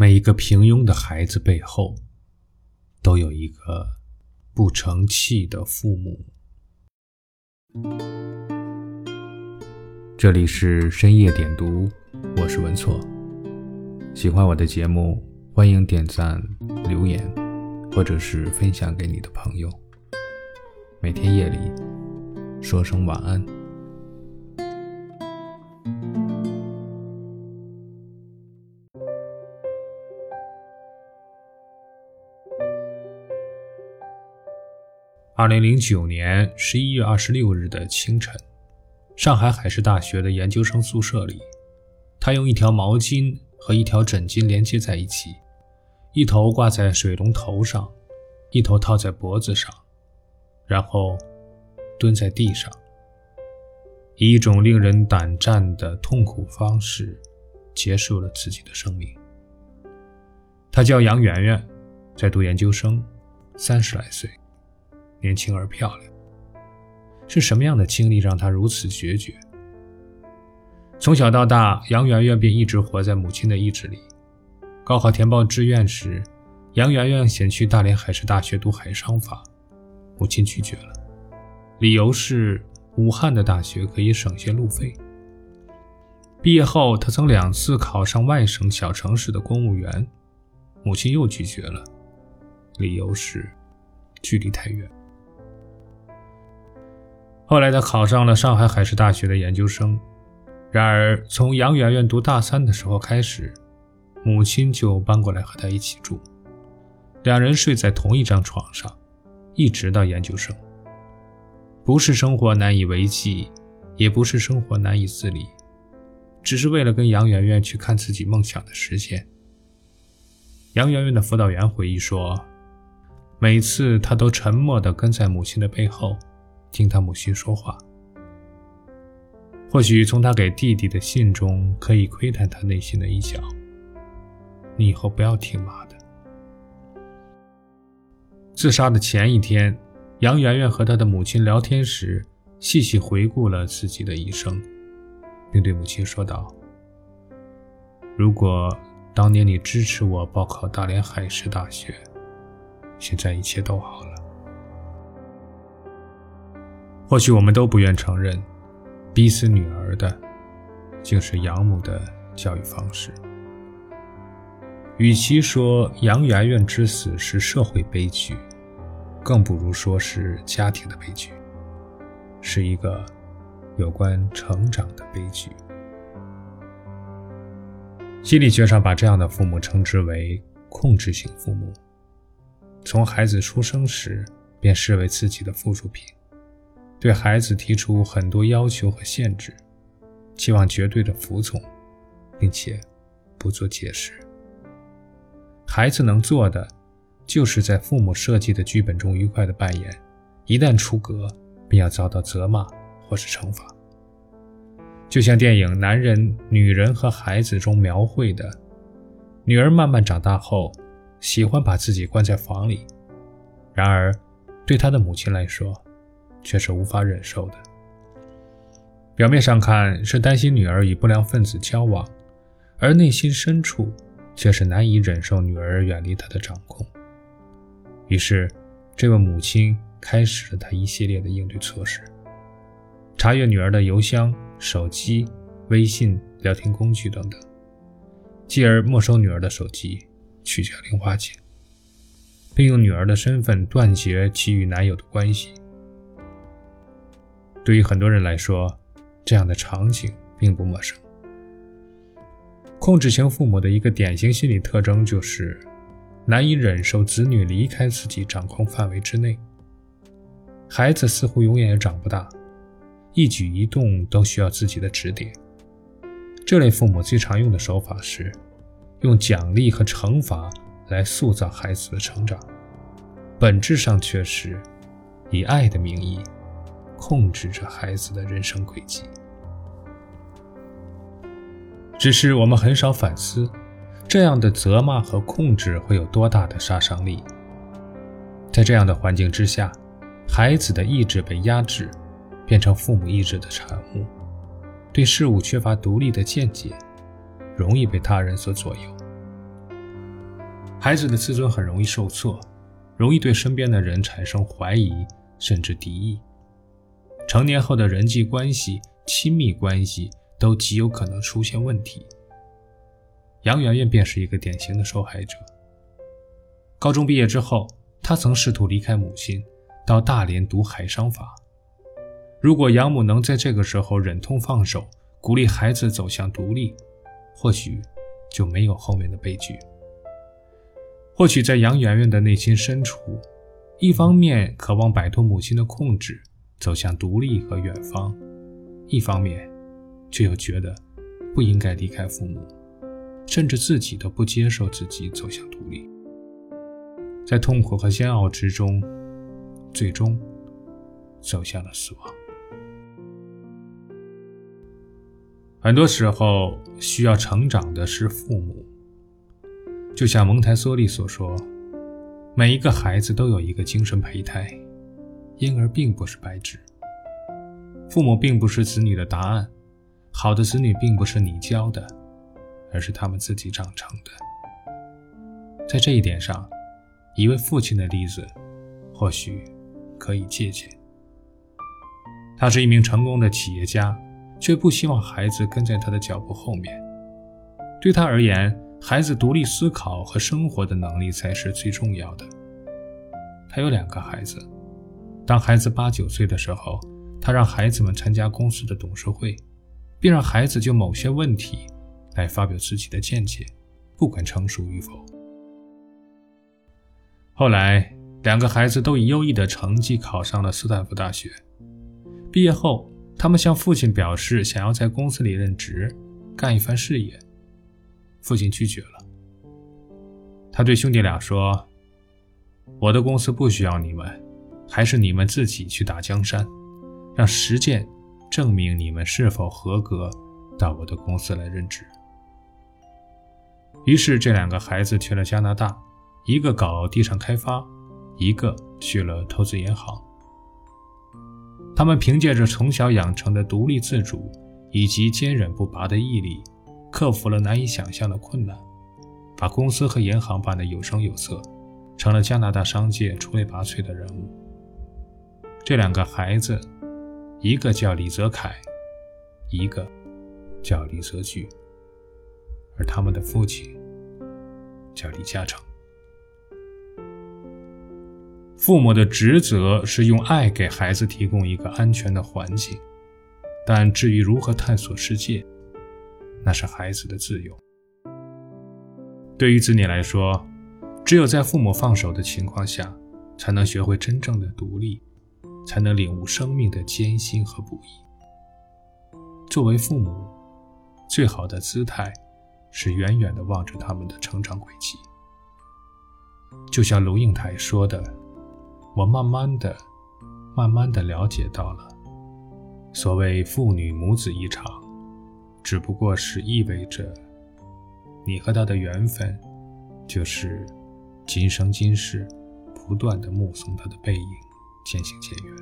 每一个平庸的孩子背后，都有一个不成器的父母。这里是深夜点读，我是文错。喜欢我的节目，欢迎点赞、留言，或者是分享给你的朋友。每天夜里说声晚安。二零零九年十一月二十六日的清晨，上海海事大学的研究生宿舍里，他用一条毛巾和一条枕巾连接在一起，一头挂在水龙头上，一头套在脖子上，然后蹲在地上，以一种令人胆战的痛苦方式结束了自己的生命。他叫杨媛媛，在读研究生，三十来岁。年轻而漂亮，是什么样的经历让她如此决绝？从小到大，杨媛媛便一直活在母亲的意志里。高考填报志愿时，杨媛媛想去大连海事大学读海商法，母亲拒绝了，理由是武汉的大学可以省些路费。毕业后，她曾两次考上外省小城市的公务员，母亲又拒绝了，理由是距离太远。后来，他考上了上海海事大学的研究生。然而，从杨媛媛读大三的时候开始，母亲就搬过来和他一起住，两人睡在同一张床上，一直到研究生。不是生活难以为继，也不是生活难以自理，只是为了跟杨媛媛去看自己梦想的实现。杨媛媛的辅导员回忆说，每次他都沉默地跟在母亲的背后。听他母亲说话，或许从他给弟弟的信中可以窥探他内心的一角。你以后不要听妈的。自杀的前一天，杨媛媛和她的母亲聊天时，细细回顾了自己的一生，并对母亲说道：“如果当年你支持我报考大连海事大学，现在一切都好了。”或许我们都不愿承认，逼死女儿的，竟是养母的教育方式。与其说杨媛媛之死是社会悲剧，更不如说是家庭的悲剧，是一个有关成长的悲剧。心理学上把这样的父母称之为控制型父母，从孩子出生时便视为自己的附属品。对孩子提出很多要求和限制，期望绝对的服从，并且不做解释。孩子能做的，就是在父母设计的剧本中愉快的扮演，一旦出格，便要遭到责骂或是惩罚。就像电影《男人、女人和孩子》中描绘的，女儿慢慢长大后，喜欢把自己关在房里，然而，对她的母亲来说，却是无法忍受的。表面上看是担心女儿与不良分子交往，而内心深处却是难以忍受女儿远离他的掌控。于是，这位母亲开始了她一系列的应对措施：查阅女儿的邮箱、手机、微信、聊天工具等等，继而没收女儿的手机，取消零花钱，并用女儿的身份断绝其与男友的关系。对于很多人来说，这样的场景并不陌生。控制型父母的一个典型心理特征就是难以忍受子女离开自己掌控范围之内。孩子似乎永远也长不大，一举一动都需要自己的指点。这类父母最常用的手法是用奖励和惩罚来塑造孩子的成长，本质上却是以爱的名义。控制着孩子的人生轨迹，只是我们很少反思，这样的责骂和控制会有多大的杀伤力。在这样的环境之下，孩子的意志被压制，变成父母意志的产物，对事物缺乏独立的见解，容易被他人所左右。孩子的自尊很容易受挫，容易对身边的人产生怀疑甚至敌意。成年后的人际关系、亲密关系都极有可能出现问题。杨媛媛便是一个典型的受害者。高中毕业之后，她曾试图离开母亲，到大连读海商法。如果养母能在这个时候忍痛放手，鼓励孩子走向独立，或许就没有后面的悲剧。或许在杨媛媛的内心深处，一方面渴望摆脱母亲的控制，走向独立和远方；一方面，却又觉得不应该离开父母，甚至自己都不接受自己走向独立。在痛苦和煎熬之中，最终走向了死亡。很多时候，需要成长的是父母。就像蒙台梭利所说，每一个孩子都有一个精神胚胎，婴儿并不是白纸。父母并不是子女的答案，好的子女并不是你教的，而是他们自己长成的。在这一点上，一位父亲的例子或许可以借鉴。他是一名成功的企业家，却不希望孩子跟在他的脚步后面。对他而言，孩子独立思考和生活的能力才是最重要的。他有两个孩子，当孩子八九岁的时候，他让孩子们参加公司的董事会，并让孩子就某些问题来发表自己的见解，不管成熟与否。后来，两个孩子都以优异的成绩考上了斯坦福大学。毕业后，他们向父亲表示想要在公司里任职，干一番事业。父亲拒绝了。他对兄弟俩说：“我的公司不需要你们，还是你们自己去打江山，让实践证明你们是否合格，到我的公司来任职。”于是，这两个孩子去了加拿大，一个搞地产开发，一个去了投资银行。他们凭借着从小养成的独立自主以及坚韧不拔的毅力。克服了难以想象的困难，把公司和银行办得有声有色，成了加拿大商界出类拔萃的人物。这两个孩子，一个叫李泽楷，一个叫李泽钜，而他们的父亲叫李嘉诚。父母的职责是用爱给孩子提供一个安全的环境，但至于如何探索世界，那是孩子的自由。对于子女来说，只有在父母放手的情况下，才能学会真正的独立，才能领悟生命的艰辛和不易。作为父母，最好的姿态是远远地望着他们的成长轨迹。就像龙应台说的：“我慢慢的、慢慢的了解到了，所谓父女母子一场。”只不过是意味着，你和他的缘分，就是今生今世不断的目送他的背影渐行渐远。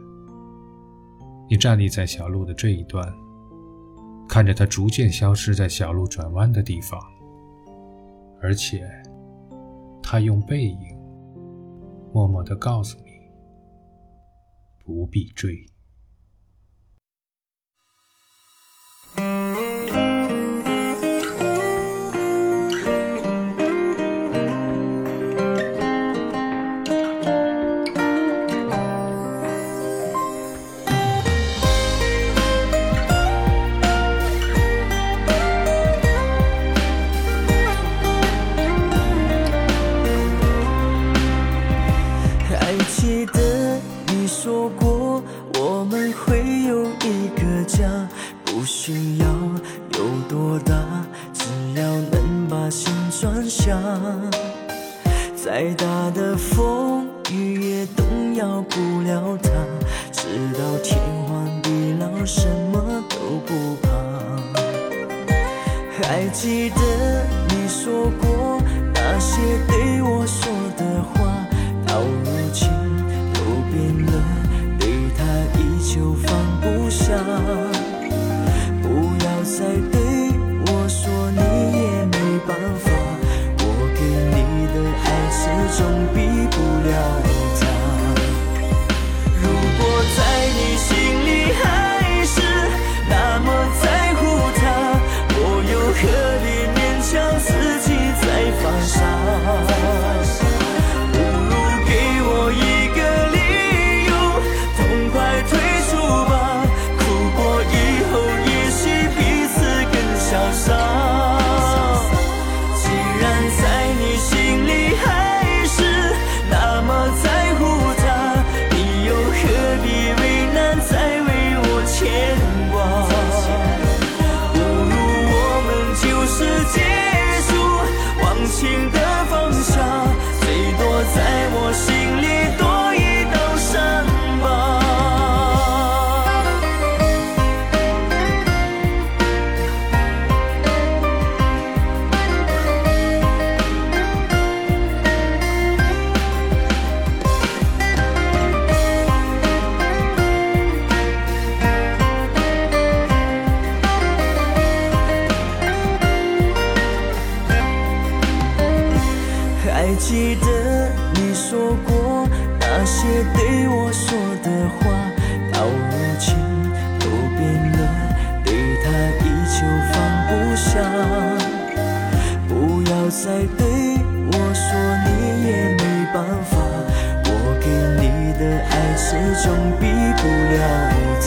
你站立在小路的这一端，看着他逐渐消失在小路转弯的地方，而且，他用背影默默的告诉你：不必追。过我们会有一个家不需要有多大只要能把心装下再大的风雨也动摇不了它直到天荒地老什么都不怕。还记得你说过就放不下。不要再对我说你也没办法，我给你的爱始终比不了他。